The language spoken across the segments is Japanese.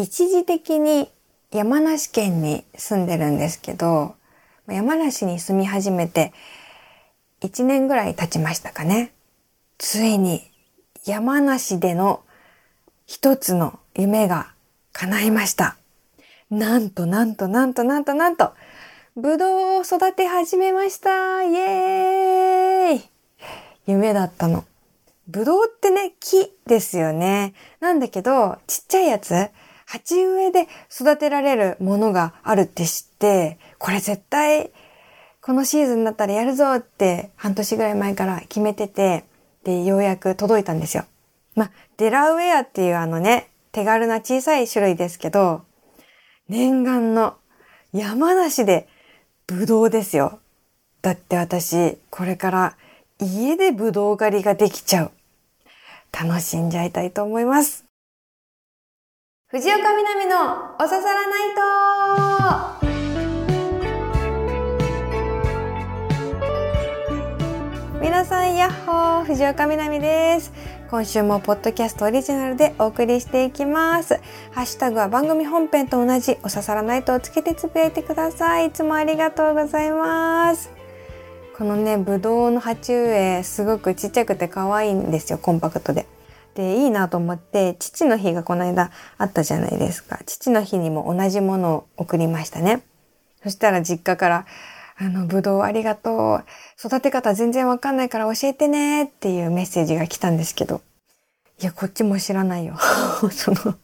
一時的に山梨県に住んでるんですけど、山梨に住み始めて1年ぐらい経ちましたかね。ついに山梨での一つの夢が叶いました。なんとなんとなんとなんとなんと、ぶどうを育て始めましたイエーイ夢だったの。ぶどうってね、木ですよね。なんだけど、ちっちゃいやつ、鉢植えで育てられるものがあるって知って、これ絶対、このシーズンになったらやるぞって半年ぐらい前から決めてて、で、ようやく届いたんですよ。まデラウェアっていうあのね、手軽な小さい種類ですけど、念願の山梨でブドウですよ。だって私、これから家でブドウ狩りができちゃう。楽しんじゃいたいと思います。藤岡みなみのおささらナイト皆さん、やっほー藤岡みなみです。今週もポッドキャストオリジナルでお送りしていきます。ハッシュタグは番組本編と同じおささらナイトをつけてつぶやいてください。いつもありがとうございます。このね、ぶどうの鉢植え、すごくちっちゃくて可愛いんですよ、コンパクトで。で、いいなと思って、父の日がこの間あったじゃないですか。父の日にも同じものを送りましたね。そしたら実家から、あの、ぶどうありがとう。育て方全然わかんないから教えてねっていうメッセージが来たんですけど。いや、こっちも知らないよ。その、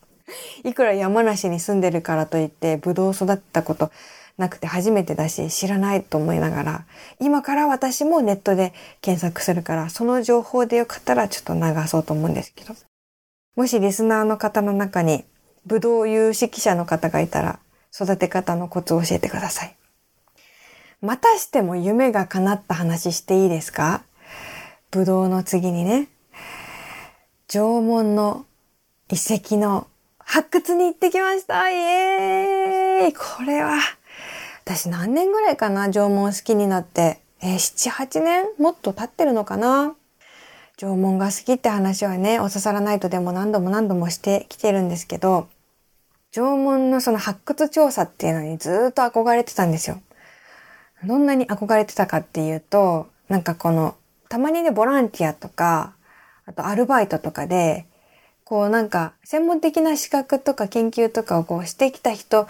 いくら山梨に住んでるからといって、ぶどう育てたことなくて初めてだし、知らないと思いながら、今から私もネットで検索するから、その情報でよかったらちょっと流そうと思うんですけど。もしリスナーの方の中に、ぶどう有識者の方がいたら、育て方のコツを教えてください。またしても夢が叶った話していいですか？ぶどうの次にね、縄文の遺跡の発掘に行ってきましたイエーイこれは、私何年ぐらいかな縄文好きになって。えー、7、8年もっと経ってるのかな縄文が好きって話はね、おささらないとでも何度も何度もしてきてるんですけど、縄文のその発掘調査っていうのにずっと憧れてたんですよ。どんなに憧れてたかっていうと、なんかこの、たまにね、ボランティアとか、あとアルバイトとかで、こうなんか、専門的な資格とか研究とかをこうしてきた人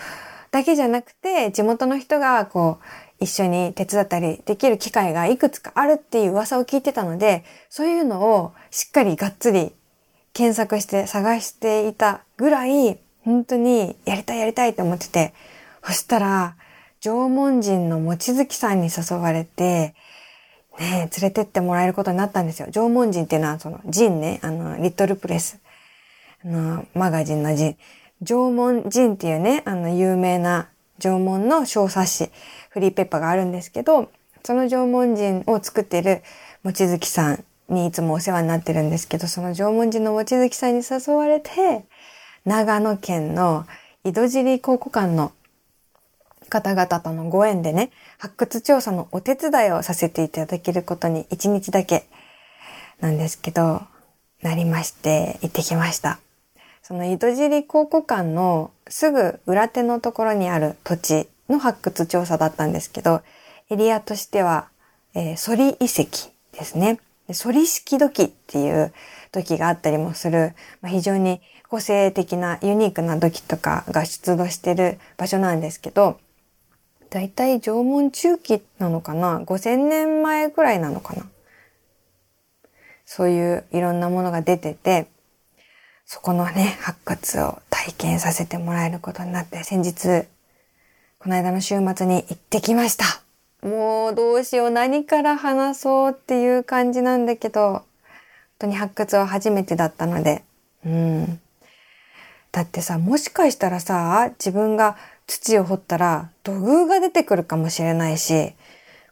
だけじゃなくて、地元の人がこう、一緒に手伝ったりできる機会がいくつかあるっていう噂を聞いてたので、そういうのをしっかりがっつり検索して探していたぐらい、本当にやりたいやりたいと思ってて、そしたら、縄文人の望月さんに誘われて、ね、連れてってもらえることになったんですよ。縄文人っていうのは、その、人ね、あの、リトルプレス、あの、マガジンの人。縄文人っていうね、あの、有名な縄文の小冊子、フリーペッパーがあるんですけど、その縄文人を作ってる望月さんにいつもお世話になってるんですけど、その縄文人の望月さんに誘われて、長野県の井戸尻考古館の方々とのご縁でね、発掘調査のお手伝いをさせていただけることに一日だけなんですけど、なりまして行ってきました。その井戸尻考古館のすぐ裏手のところにある土地の発掘調査だったんですけど、エリアとしては、えー、ソリ遺跡ですね。ソリ式土器っていう土器があったりもする、まあ、非常に個性的なユニークな土器とかが出土してる場所なんですけど、だいたい縄文中期なのかな ?5000 年前くらいなのかな？そういういろんなものが出てて、そこのね、発掘を体験させてもらえることになって、先日、この間の週末に行ってきました。もうどうしよう、何から話そうっていう感じなんだけど、本当に発掘は初めてだったので、うん。だってさ、もしかしたらさ、自分が土を掘ったら土偶が出てくるかもしれないし、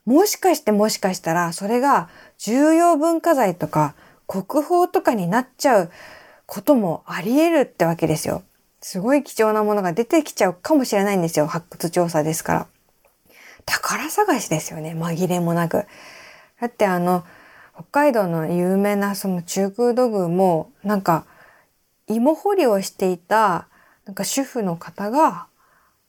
もしかしてもしかしたらそれが重要文化財とか国宝とかになっちゃうこともあり得るってわけですよ。すごい貴重なものが出てきちゃうかもしれないんですよ。発掘調査ですから。宝探しですよね。紛れもなく。だってあの、北海道の有名なその中空土偶も、なんか、芋掘りをしていたなんか主婦の方が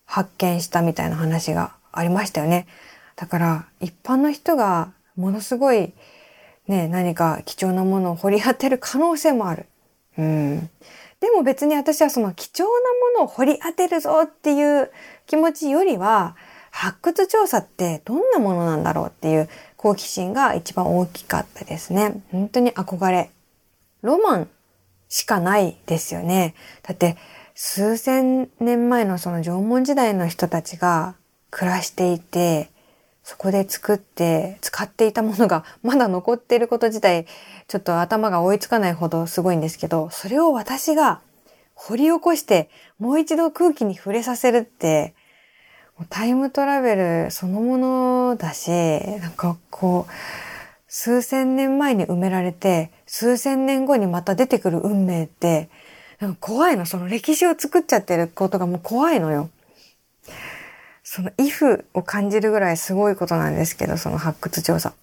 発見したみたいな話がありましたよね。だから一般の人がものすごいね、何か貴重なものを掘り当てる可能性もある。うん。でも別に私はその貴重なものを掘り当てるぞっていう気持ちよりは、発掘調査ってどんなものなんだろうっていう好奇心が一番大きかったですね。本当に憧れ。ロマンしかないですよね。だって数千年前のその縄文時代の人たちが暮らしていて、そこで作って使っていたものが まだ残っていること自体ちょっと頭が追いつかないほどすごいんですけど、それを私が掘り起こしてもう一度空気に触れさせるってタイムトラベルそのものだし、なんかこう、数千年前に埋められて、数千年後にまた出てくる運命って、なんか怖いの。その歴史を作っちゃってることがもう怖いのよ。その if を感じるぐらいすごいことなんですけど、その発掘調査。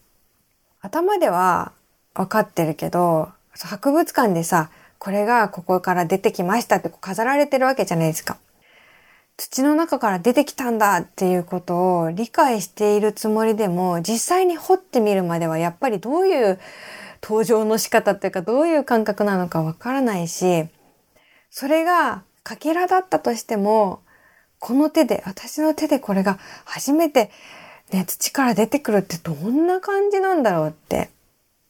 頭では分かってるけど、博物館でさ、これがここから出てきましたって飾られてるわけじゃないですか。土の中から出てきたんだっていうことを理解しているつもりでも、実際に掘ってみるまではやっぱりどういう登場の仕方っていうかどういう感覚なのかわからないし、それがかけらだったとしても、この手で、私の手でこれが初めてね、土から出てくるってどんな感じなんだろうって。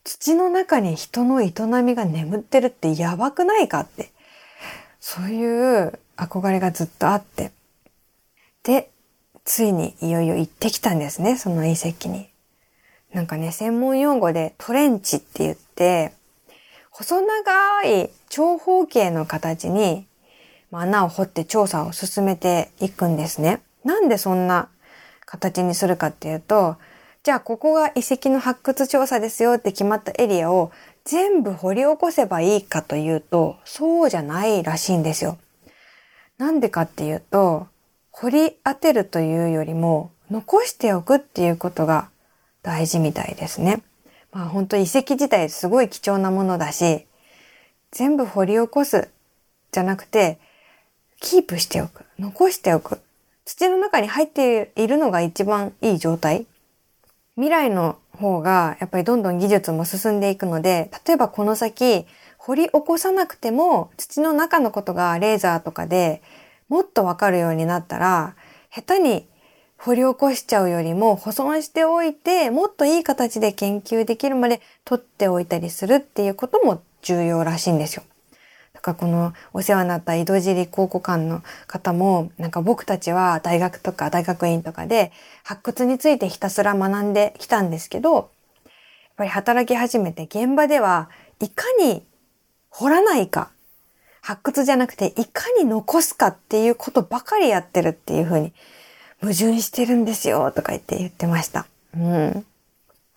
土の中に人の営みが眠ってるってやばくないかって。そういう憧れがずっとあって。で、ついにいよいよ行ってきたんですね、その遺跡に。なんかね、専門用語でトレンチって言って、細長い長方形の形に穴を掘って調査を進めていくんですね。なんでそんな形にするかっていうと、じゃあここが遺跡の発掘調査ですよって決まったエリアを全部掘り起こせばいいかというと、そうじゃないらしいんですよ。なんでかっていうと、掘り当てるというよりも、残しておくっていうことが大事みたいですね。まあ本当遺跡自体すごい貴重なものだし、全部掘り起こすじゃなくて、キープしておく。残しておく。土の中に入っているのが一番いい状態。未来の方がやっぱりどんどん技術も進んでいくので、例えばこの先掘り起こさなくても土の中のことがレーザーとかでもっとわかるようになったら、下手に掘り起こしちゃうよりも保存しておいて、もっといい形で研究できるまで取っておいたりするっていうことも重要らしいんですよ。かこのお世話になった井戸尻考古館の方も、なんか僕たちは大学とか大学院とかで発掘についてひたすら学んできたんですけど、やっぱり働き始めて現場ではいかに掘らないか、発掘じゃなくていかに残すかっていうことばかりやってるっていうふうに矛盾してるんですよとか言って言ってました。うん。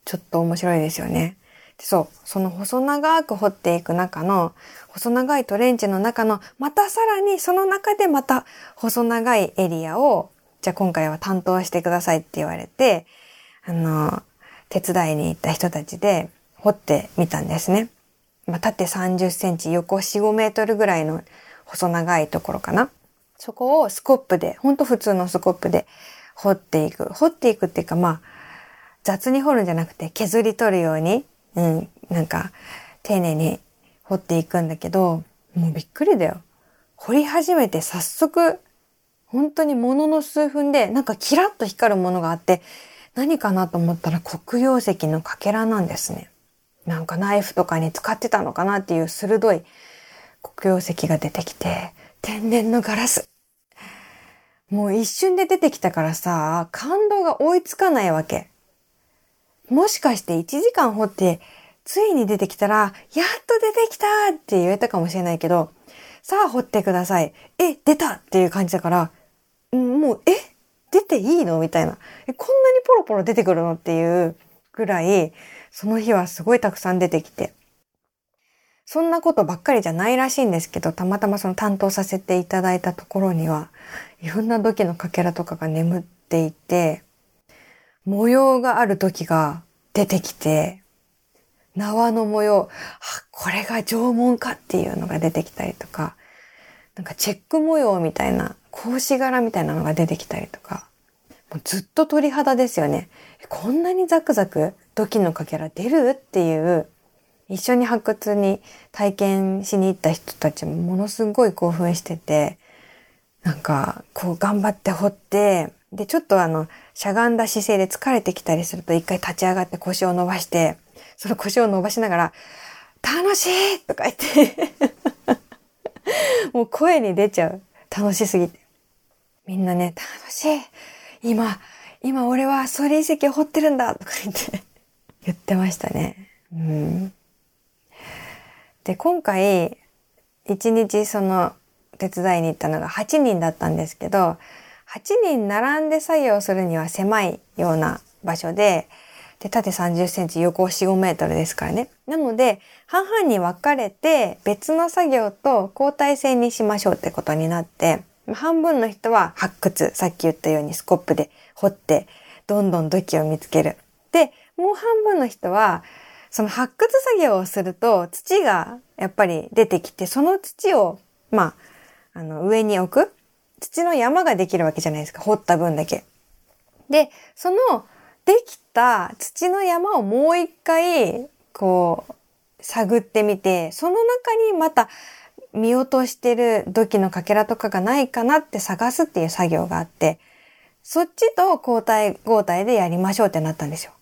ちょっと面白いですよね。そう、その細長く掘っていく中の、細長いトレンチの中の、またさらにその中でまた細長いエリアを、じゃあ今回は担当してくださいって言われて、あの、手伝いに行った人たちで掘ってみたんですね。まあ、縦30センチ、横4、5メートルぐらいの細長いところかな。そこをスコップで、ほんと普通のスコップで掘っていく。掘っていくっていうかまあ、雑に掘るんじゃなくて削り取るように、うん、なんか、丁寧に掘っていくんだけど、もうびっくりだよ。掘り始めて早速、本当にものの数分で、なんかキラッと光るものがあって、何かなと思ったら黒曜石のかけらなんですね。なんかナイフとかに使ってたのかなっていう鋭い黒曜石が出てきて、天然のガラス。もう一瞬で出てきたからさ、感動が追いつかないわけ。もしかして1時間掘って、ついに出てきたら、やっと出てきたって言えたかもしれないけど、さあ掘ってください。え、出たっていう感じだから、もう、え？出ていいの？みたいな。え、こんなにポロポロ出てくるの？っていうぐらい、その日はすごいたくさん出てきて。そんなことばっかりじゃないらしいんですけど、たまたまその担当させていただいたところには、いろんな土器のかけらとかが眠っていて、模様がある土器が出てきて、縄の模様、これが縄文かっていうのが出てきたりとか、なんかチェック模様みたいな、格子柄みたいなのが出てきたりとか、もうずっと鳥肌ですよね。こんなにザクザク土器のかけら出るっていう、一緒に発掘に体験しに行った人たちもものすごい興奮してて、なんか、こう頑張って掘って、で、ちょっとあの、しゃがんだ姿勢で疲れてきたりすると一回立ち上がって腰を伸ばして、その腰を伸ばしながら、楽しいとか言って もう声に出ちゃう。楽しすぎて。みんなね、楽しい。今、今俺はソリ遺跡を掘ってるんだとか言って言ってましたね。うん。で、今回、一日その手伝いに行ったのが8人だったんですけど、8人並んで作業するには狭いような場所で、で、縦30センチ、横4、5メートルですからね。なので、半々に分かれて、別の作業と交代制にしましょうってことになって、半分の人は発掘、さっき言ったようにスコップで掘って、どんどん土器を見つける。で、もう半分の人は、その発掘作業をすると土がやっぱり出てきて、その土を、まあ、あの、上に置く土の山ができるわけじゃないですか。掘った分だけ。で、そのできた土の山をもう一回、こう、探ってみて、その中にまた見落としてる土器のかけらとかがないかなって探すっていう作業があって、そっちと交代交代でやりましょうってなったんですよ。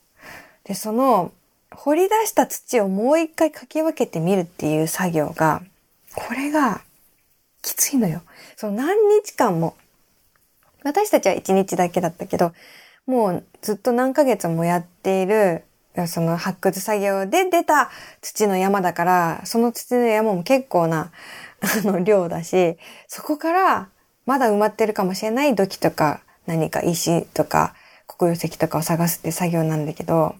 で、その、掘り出した土をもう一回かき分けてみるっていう作業が、これがきついのよ。その何日間も。私たちは一日だけだったけど、もうずっと何ヶ月もやっている、その発掘作業で出た土の山だから、その土の山も結構な、あの、量だし、そこからまだ埋まってるかもしれない土器とか、何か石とか、黒曜石とかを探すって作業なんだけど、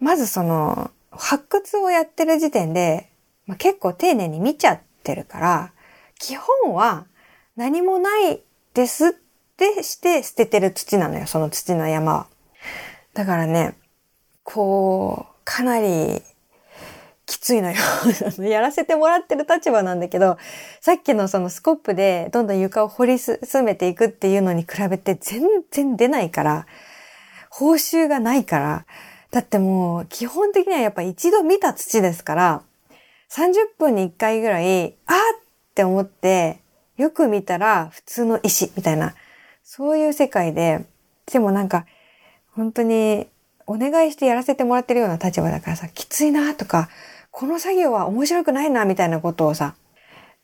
まずその、発掘をやってる時点で、まあ、結構丁寧に見ちゃってるから、基本は何もないですってして捨ててる土なのよ、その土の山は。だからね、こう、かなりきついのよ。やらせてもらってる立場なんだけど、さっきのそのスコップでどんどん床を掘り進めていくっていうのに比べて全然出ないから、報酬がないから、だってもう基本的にはやっぱ一度見た土ですから、30分に1回ぐらい、あって思って、よく見たら普通の石みたいな、そういう世界で、でもなんか、本当にお願いしてやらせてもらってるような立場だからさ、きついなとか、この作業は面白くないなみたいなことをさ、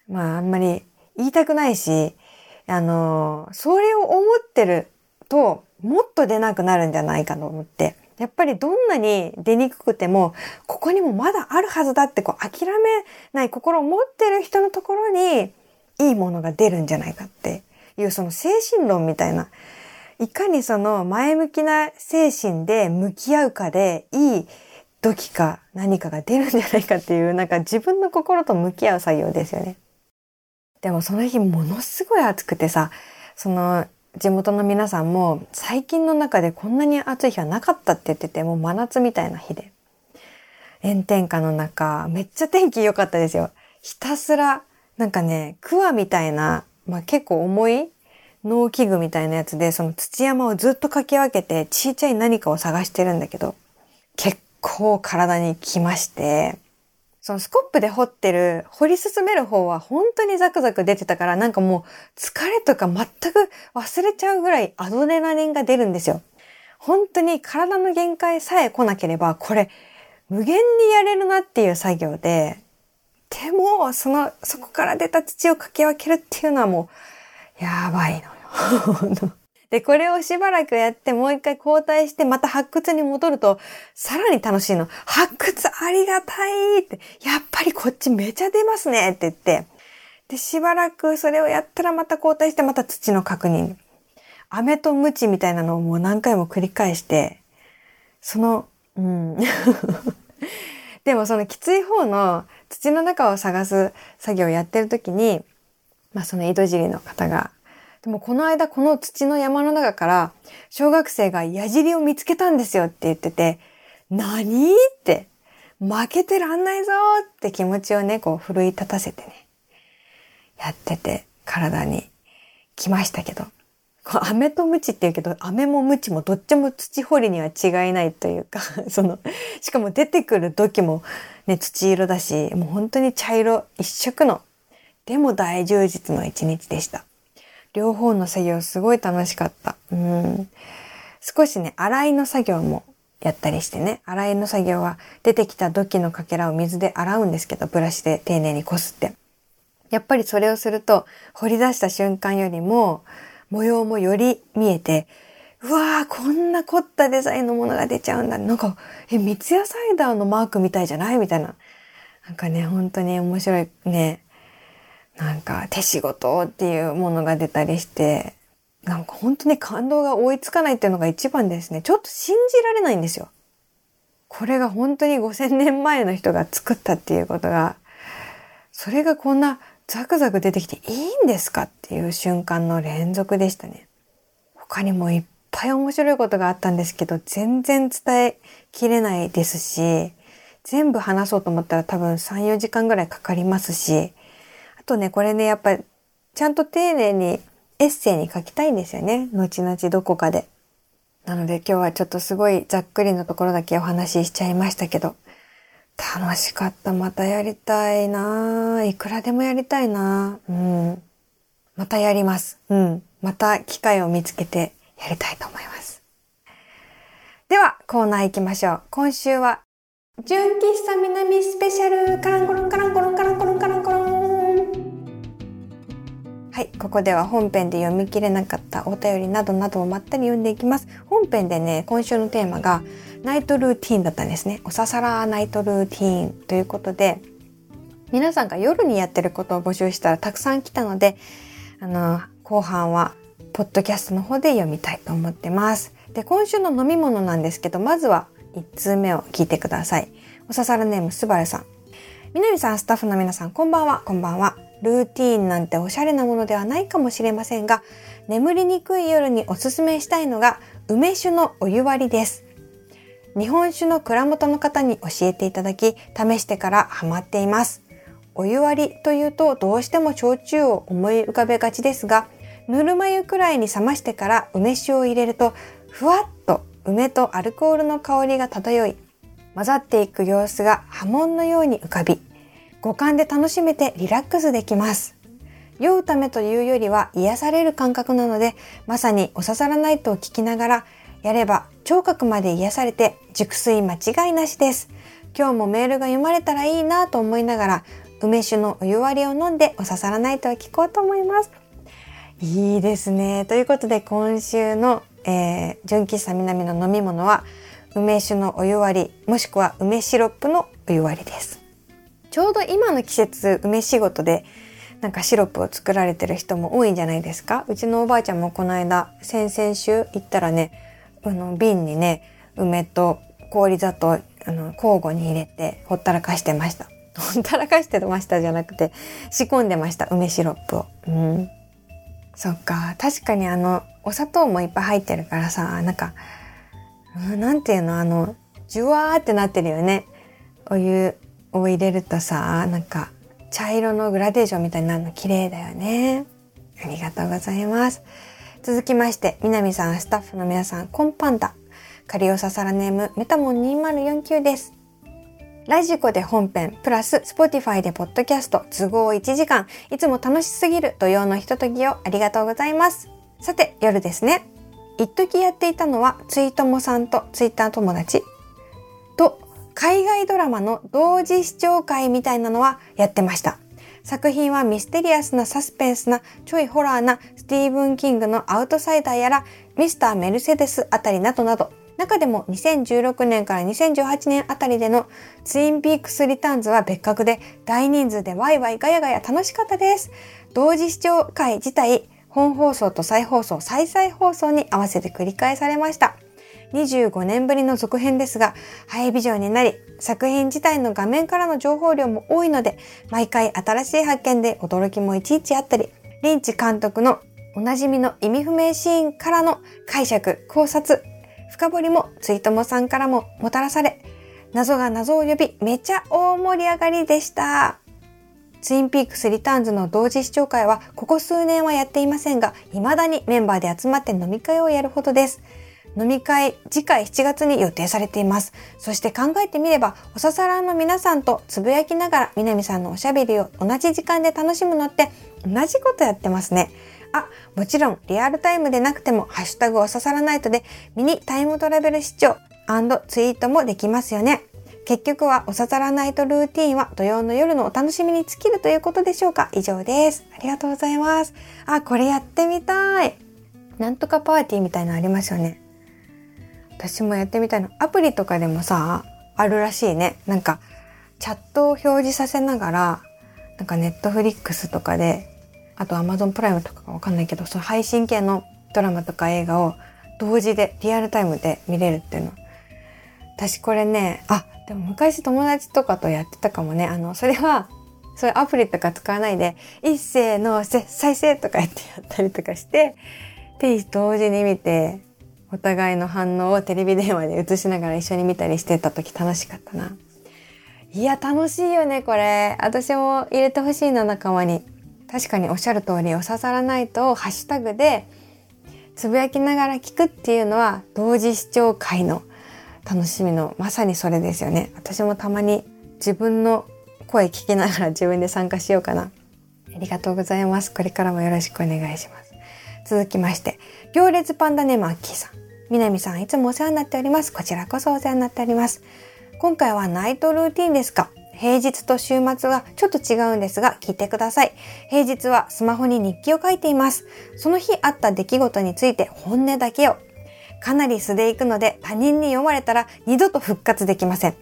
まああんまり言いたくないし、あの、それを思ってると、もっと出なくなるんじゃないかと思って。やっぱりどんなに出にくくても、ここにもまだあるはずだってこう諦めない心を持ってる人のところにいいものが出るんじゃないかっていうその精神論みたいな、いかにその前向きな精神で向き合うかでいい土器か何かが出るんじゃないかっていう、なんか自分の心と向き合う作業ですよね。でもその日ものすごい暑くてさ、その地元の皆さんも最近の中でこんなに暑い日はなかったって言ってて、もう真夏みたいな日で。炎天下の中、めっちゃ天気良かったですよ。ひたすら、なんかね、桑みたいな、まあ、結構重い農機具みたいなやつで、その土山をずっとかき分けて、ちっちゃい何かを探してるんだけど、結構体にきまして、そのスコップで掘ってる、掘り進める方は本当にザクザク出てたから、なんかもう疲れとか全く忘れちゃうぐらいアドレナリンが出るんですよ。本当に体の限界さえ来なければ、これ無限にやれるなっていう作業で、でも、その、そこから出た土をかき分けるっていうのはもう、やばいのよ。で、これをしばらくやってもう一回交代してまた発掘に戻ると、さらに楽しいの。発掘ありがたいって、やっぱりこっちめちゃ出ますねって言って、で、しばらくそれをやったらまた交代してまた土の確認。飴とムチみたいなのをもう何回も繰り返して、その、うん。でもそのきつい方の土の中を探す作業をやってる時に、まあその井戸尻の方がでもこの間この土の山の中から小学生が矢尻を見つけたんですよって言ってて、何って、負けてらんないぞって気持ちをね、こう奮い立たせてね、やってて体に来ましたけど。飴とムチって言うけど、飴もムチもどっちも土掘りには違いないというか、その、しかも出てくる時もね、土色だし、もう本当に茶色一色の、でも大充実の一日でした。両方の作業すごい楽しかった。うん。少しね、洗いの作業もやったりしてね、洗いの作業は出てきた土器のかけらを水で洗うんですけど、ブラシで丁寧にこすって。やっぱりそれをすると、掘り出した瞬間よりも、模様もより見えて、うわー、こんな凝ったデザインのものが出ちゃうんだ。なんか、え、三ツ矢サイダーのマークみたいじゃない？みたいな。なんかね、本当に面白いね、なんか手仕事っていうものが出たりして、なんか本当に感動が追いつかないっていうのが一番ですね。ちょっと信じられないんですよ。これが本当に5000年前の人が作ったっていうことが、それがこんなザクザク出てきていいんですかっていう瞬間の連続でしたね。他にもいっぱい面白いことがあったんですけど、全然伝えきれないですし、全部話そうと思ったら多分3、4時間ぐらいかかりますし、あとね、これね、やっぱちゃんと丁寧にエッセイに書きたいんですよね。後々どこかで。なので今日はちょっとすごいざっくりのところだけお話ししちゃいましたけど、楽しかった。またやりたいないくらでもやりたいなうん。またやります。うん。また機会を見つけてやりたいと思います。では、コーナー行きましょう。今週は、純喫茶南スペシャルカランコロンカランコロンカランコロンはい、ここでは本編で読み切れなかったお便りなどなどをまったり読んでいきます。本編でね、今週のテーマがナイトルーティーンだったんですね。おささらナイトルーティーンということで、皆さんが夜にやってることを募集したらたくさん来たので、あの、後半はポッドキャストの方で読みたいと思ってます。で、今週の飲み物なんですけど、まずは1通目を聞いてください。おささらネームすばるさん。みなみさん、スタッフの皆さん、こんばんは、こんばんは。ルーティーンなんておしゃれなものではないかもしれませんが、眠りにくい夜におすすめしたいのが梅酒のお湯割りです。日本酒の蔵元の方に教えていただき、試してからハマっています。お湯割りというとどうしても焼酎を思い浮かべがちですが、ぬるま湯くらいに冷ましてから梅酒を入れると、ふわっと梅とアルコールの香りが漂い、混ざっていく様子が波紋のように浮かび、五感で楽しめてリラックスできます。酔うためというよりは癒される感覚なので、まさにおささらないと聞きながら、やれば聴覚まで癒されて熟睡間違いなしです。今日もメールが読まれたらいいなと思いながら、梅酒のお湯割りを飲んでおささらないとを聞こうと思います。いいですね。ということで今週の、えー、純喫茶南の飲み物は梅酒のお湯割りもしくは梅シロップのお湯割りです。ちょうど今の季節梅仕事でなんかシロップを作られてる人も多いんじゃないですか？うちのおばあちゃんもこの間先々週行ったらねあの瓶にね梅と氷砂糖あの交互に入れてほったらかしてました。ほったらかしてましたじゃなくて仕込んでました梅シロップを。うん。そっか。確かにあのお砂糖もいっぱい入ってるからさなんかうんなんていうのあのジュワーってなってるよね。お湯を入れるとさ、なんか茶色のグラデーションみたいになるの綺麗だよね。ありがとうございます。続きまして、南さん、スタッフの皆さん、コンパンダ。カリオササラネーム、メタモン2049です。ラジコで本編、プラス、スポティファイでポッドキャスト、都合1時間、いつも楽しすぎる土曜のひとときをありがとうございます。さて、夜ですね。一時やっていたのは、ツイートモさんとツイッター友達海外ドラマの同時視聴会みたいなのはやってました。作品はミステリアスなサスペンスなちょいホラーなスティーブン・キングのアウトサイダーやらミスター・メルセデスあたりなどなど中でも2016年から2018年あたりでのツインピークスリターンズは別格で大人数でワイワイガヤガヤ楽しかったです。同時視聴会自体本放送と再放送、再々放送に合わせて繰り返されました。25年ぶりの続編ですが、ハイビジョンになり、作品自体の画面からの情報量も多いので、毎回新しい発見で驚きもいちいちあったり、リンチ監督のおなじみの意味不明シーンからの解釈、考察、深掘りもツイートもさんからももたらされ、謎が謎を呼び、めちゃ大盛り上がりでした。ツインピークスリターンズの同時視聴会はここ数年はやっていませんが、未だにメンバーで集まって飲み会をやるほどです。飲み会、次回7月に予定されています。そして考えてみれば、おささらの皆さんとつぶやきながら、南さんのおしゃべりを同じ時間で楽しむのって同じことやってますね。あ、もちろんリアルタイムでなくても、ハッシュタグおささらナイトでミニタイムトラベル視聴ツイートもできますよね。結局はおささらナイトルーティンは土曜の夜のお楽しみに尽きるということでしょうか以上です。ありがとうございます。あ、これやってみたい。なんとかパーティーみたいなのありますよね。私もやってみたいの。アプリとかでもさ、あるらしいね。なんか、チャットを表示させながら、なんかネットフリックスとかで、あとアマゾンプライムとかかわかんないけど、その配信系のドラマとか映画を同時で、リアルタイムで見れるっていうの。私これね、あ、でも昔友達とかとやってたかもね。あの、それは、そういうアプリとか使わないで、一斉の再生とか言ってやったりとかして、で、同時に見て、お互いの反応をテレビ電話で映しながら一緒に見たりしてた時楽しかったな。いや、楽しいよね、これ。私も入れてほしいな、仲間に。確かにおっしゃる通り、お刺さらないと、ハッシュタグで、つぶやきながら聞くっていうのは、同時視聴会の楽しみの、まさにそれですよね。私もたまに自分の声聞きながら自分で参加しようかな。ありがとうございます。これからもよろしくお願いします。続きまして、行列パンダネームアッキーさん。南さん、いつもお世話になっております。こちらこそお世話になっております。今回はナイトルーティンですか？平日と週末はちょっと違うんですが、聞いてください。平日はスマホに日記を書いています。その日あった出来事について本音だけを。かなり素でいくので他人に読まれたら二度と復活できません。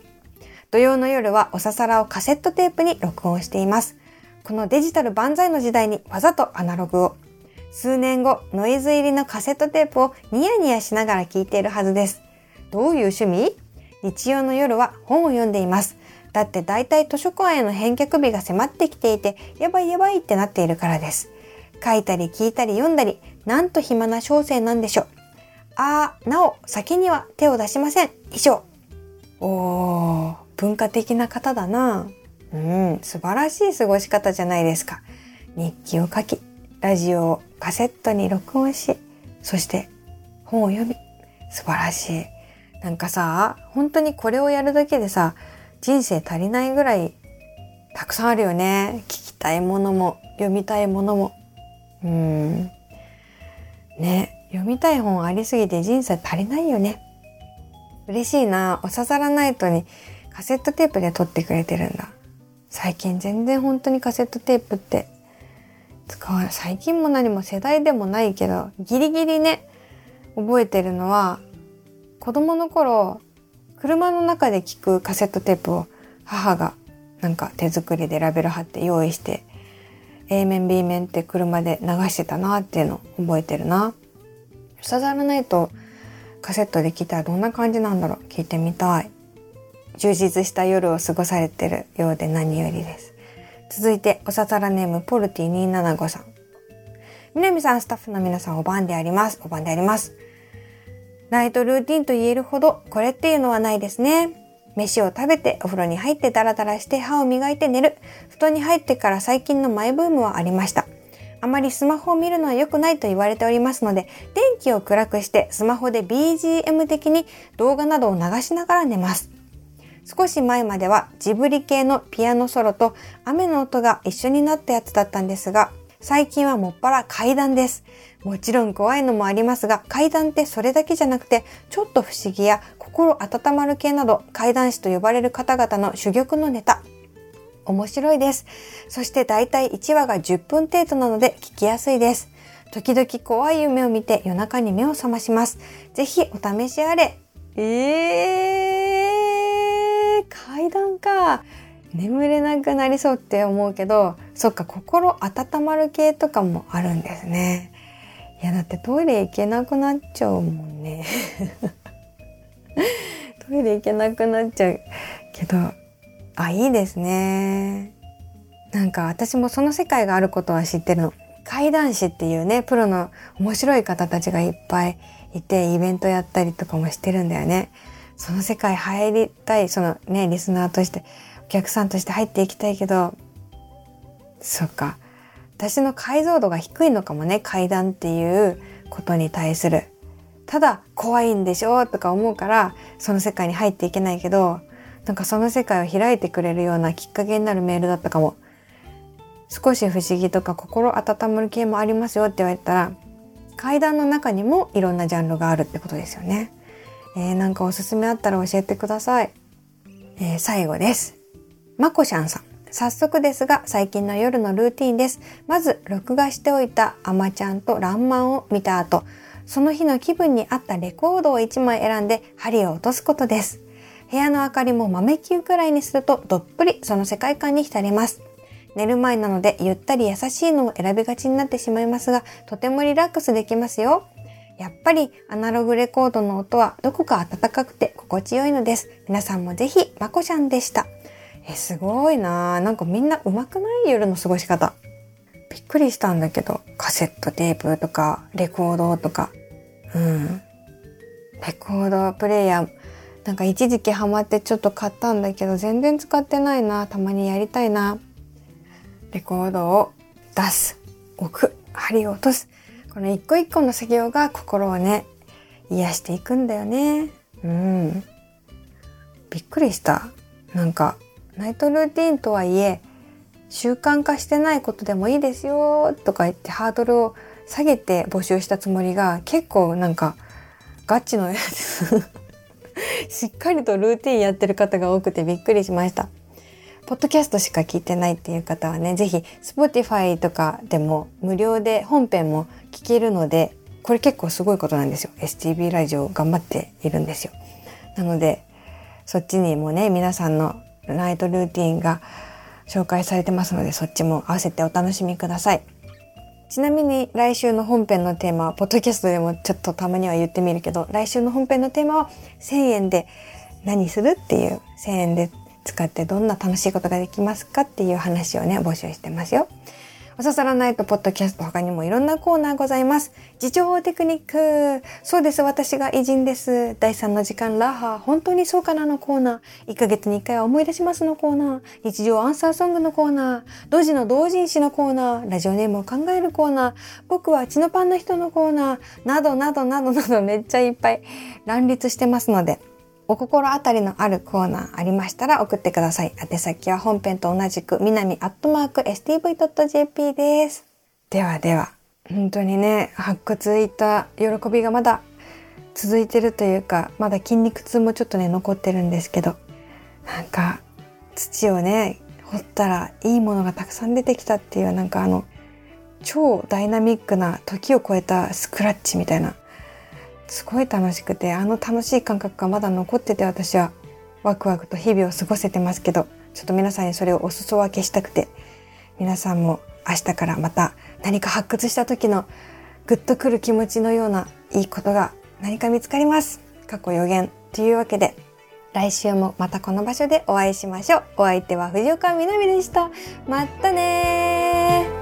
土曜の夜はおささらをカセットテープに録音しています。このデジタル万歳の時代にわざとアナログを。数年後、ノイズ入りのカセットテープをニヤニヤしながら聴いているはずです。どういう趣味？日曜の夜は本を読んでいます。だって大体図書館への返却日が迫ってきていて、やばいやばいってなっているからです。書いたり聞いたり読んだり、なんと暇な小生なんでしょう。あー、なお、先には手を出しません。以上。おー、文化的な方だな。うん、素晴らしい過ごし方じゃないですか。日記を書き、ラジオをカセットに録音し、そして本を読み、素晴らしい。なんかさ、本当にこれをやるだけでさ、人生足りないぐらいたくさんあるよね。聞きたいものも、読みたいものも。うん。ね、読みたい本ありすぎて人生足りないよね。嬉しいな。おささらナイトにカセットテープで撮ってくれてるんだ。最近全然本当にカセットテープって使わ。最近も何も世代でもないけど、ギリギリね、覚えてるのは、子供の頃、車の中で聞くカセットテープを母がなんか手作りでラベル貼って用意して、A 面 B 面って車で流してたなっていうの覚えてるな。さざらないとカセットで聞いたらどんな感じなんだろう聞いてみたい。充実した夜を過ごされてるようで何よりです。続いて、おささらネーム、ポルティ275さん。南さん、スタッフの皆さん、お番であります。お番であります。ナイトルーティンと言えるほど、これっていうのはないですね。飯を食べて、お風呂に入ってダラダラして歯を磨いて寝る。布団に入ってから最近のマイブームはありました。あまりスマホを見るのは良くないと言われておりますので、電気を暗くしてスマホで BGM 的に動画などを流しながら寝ます。少し前まではジブリ系のピアノソロと雨の音が一緒になったやつだったんですが、最近はもっぱら階段です。もちろん怖いのもありますが、階段ってそれだけじゃなくて、ちょっと不思議や心温まる系など、階段師と呼ばれる方々の珠玉のネタ。面白いです。そしてだいたい1話が10分程度なので聞きやすいです。時々怖い夢を見て夜中に目を覚まします。ぜひお試しあれ。えー階段か。眠れなくなりそうって思うけど、そっか、心温まる系とかもあるんですね。いや、だってトイレ行けなくなっちゃうもんね。トイレ行けなくなっちゃうけど、あ、いいですね。なんか私もその世界があることは知ってるの。怪談師っていうね、プロの面白い方たちがいっぱいいて、イベントやったりとかもしてるんだよね。その世界入りたい、そのね、リスナーとして、お客さんとして入っていきたいけど、そっか。私の解像度が低いのかもね、階段っていうことに対する。ただ怖いんでしょとか思うからその世界に入っていけないけどなんかその世界を開いてくれるようなきっかけになるメールだったかも。少し不思議とか心温まる系もありますよって言われたら階段の中にもいろんなジャンルがあるってことですよね。えー、なんかおすすめあったら教えてください。えー、最後です。まこしゃんさん。早速ですが、最近の夜のルーティンです。まず、録画しておいたアマちゃんとランマンを見た後、その日の気分に合ったレコードを1枚選んで針を落とすことです。部屋の明かりも豆球くらいにするとどっぷりその世界観に浸れます。寝る前なのでゆったり優しいのを選びがちになってしまいますが、とてもリラックスできますよ。やっぱりアナログレコードの音はどこか暖かくて心地よいのです。皆さんもぜひ、まこちゃんでした。え、すごいななんかみんな上手くない夜の過ごし方。びっくりしたんだけど、カセットテープとか、レコードとか、うん。レコードプレイヤー、なんか一時期ハマってちょっと買ったんだけど、全然使ってないな。たまにやりたいな。レコードを出す、置く、針を落とす。この一個一個の作業が心をね、癒していくんだよね。うん。びっくりした。なんか、ナイトルーティンとはいえ、習慣化してないことでもいいですよとか言ってハードルを下げて募集したつもりが結構なんかガチのやつ しっかりとルーティンやってる方が多くてびっくりしました。ポッドキャストしか聞いてないっていう方はね、ぜひ Spotify とかでも無料で本編も聞けるので、これ結構すごいことなんですよ。STB ラジオ頑張っているんですよ。なので、そっちにもね、皆さんのナイトルーティンが紹介されてますので、そっちも合わせてお楽しみください。ちなみに来週の本編のテーマは、ポッドキャストでもちょっとたまには言ってみるけど、来週の本編のテーマは1000円で何するっていう1000円で使ってどんな楽しいことができますかっていう話をね、募集してますよ。おささらないとポッドキャスト他にもいろんなコーナーございます。自重テクニック。そうです。私が偉人です。第3の時間ラハ。本当にそうかなのコーナー。1ヶ月に1回は思い出しますのコーナー。日常アンサーソングのコーナー。同時の同人誌のコーナー。ラジオネームを考えるコーナー。僕は血のパンの人のコーナー。などなどなどなどめっちゃいっぱい乱立してますので、お心当たりのあるコーナーありましたら送ってください。宛先は本編と同じく、南アットマーク stv.jp です。ではでは、本当にね、発掘いた喜びがまだ続いてるというか、まだ筋肉痛もちょっとね、残ってるんですけど、なんか、土をね、掘ったらいいものがたくさん出てきたっていう、なんかあの、超ダイナミックな時を超えたスクラッチみたいなすごい楽しくてあの楽しい感覚がまだ残ってて私はワクワクと日々を過ごせてますけどちょっと皆さんにそれをお裾分けしたくて皆さんも明日からまた何か発掘した時のグッとくる気持ちのようないいことが何か見つかります。過去予言というわけで来週もまたこの場所でお会いしましょう。お相手は藤岡みなみでした。またね